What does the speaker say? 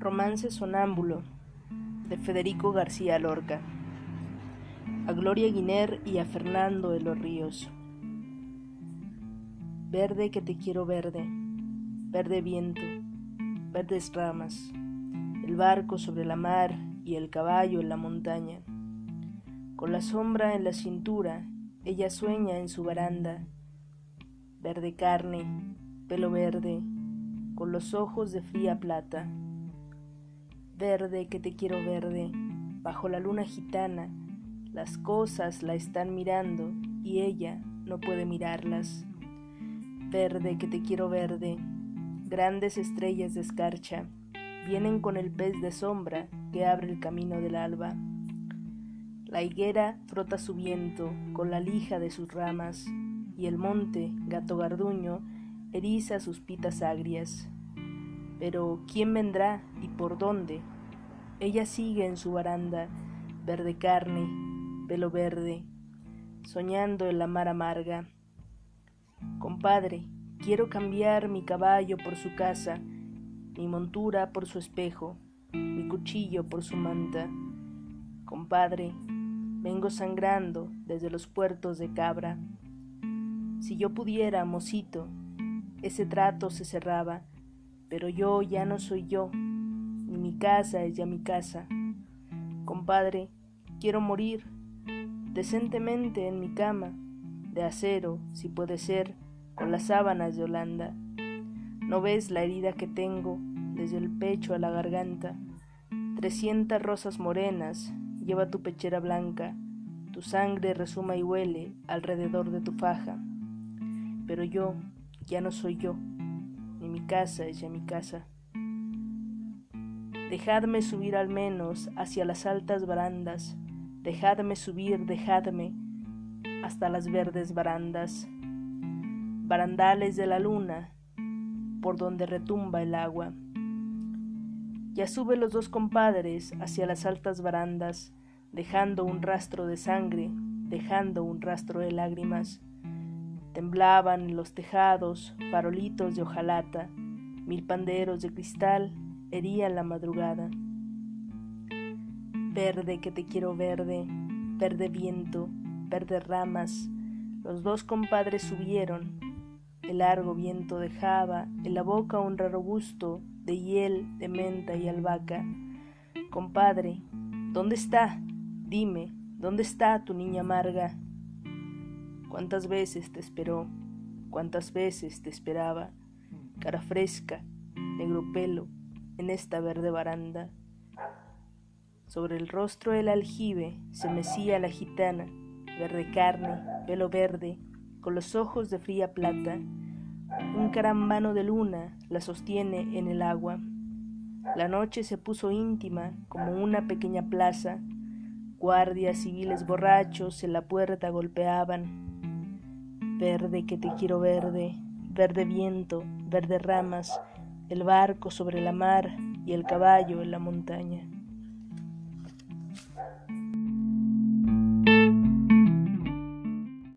Romance Sonámbulo de Federico García Lorca. A Gloria Guiner y a Fernando de los Ríos. Verde que te quiero verde, verde viento, verdes ramas, el barco sobre la mar y el caballo en la montaña. Con la sombra en la cintura, ella sueña en su baranda. Verde carne, pelo verde, con los ojos de fría plata Verde que te quiero verde, bajo la luna gitana, las cosas la están mirando y ella no puede mirarlas. Verde que te quiero verde, grandes estrellas de escarcha, vienen con el pez de sombra que abre el camino del alba. La higuera frota su viento con la lija de sus ramas, y el monte, gato garduño, eriza sus pitas agrias. Pero ¿quién vendrá y por dónde? Ella sigue en su baranda, verde carne, pelo verde, soñando en la mar amarga. Compadre, quiero cambiar mi caballo por su casa, mi montura por su espejo, mi cuchillo por su manta. Compadre, vengo sangrando desde los puertos de cabra. Si yo pudiera, mocito, ese trato se cerraba pero yo ya no soy yo, ni mi casa es ya mi casa. Compadre, quiero morir decentemente en mi cama, de acero, si puede ser, con las sábanas de Holanda. ¿No ves la herida que tengo desde el pecho a la garganta? Trescientas rosas morenas lleva tu pechera blanca, tu sangre resuma y huele alrededor de tu faja. Pero yo ya no soy yo mi casa es ya mi casa. Dejadme subir al menos hacia las altas barandas, dejadme subir, dejadme hasta las verdes barandas, barandales de la luna, por donde retumba el agua. Ya suben los dos compadres hacia las altas barandas, dejando un rastro de sangre, dejando un rastro de lágrimas. Temblaban en los tejados farolitos de hojalata, mil panderos de cristal herían la madrugada. Verde que te quiero verde, verde viento, verde ramas, los dos compadres subieron. El largo viento dejaba en la boca un raro gusto de hiel, de menta y albahaca. Compadre, ¿dónde está? Dime, ¿dónde está tu niña amarga? Cuántas veces te esperó, cuántas veces te esperaba, cara fresca, negro pelo, en esta verde baranda. Sobre el rostro del aljibe se mecía la gitana, verde carne, pelo verde, con los ojos de fría plata. Un carambano de luna la sostiene en el agua. La noche se puso íntima como una pequeña plaza. Guardias civiles borrachos en la puerta golpeaban verde que te quiero verde, verde viento, verde ramas, el barco sobre la mar y el caballo en la montaña.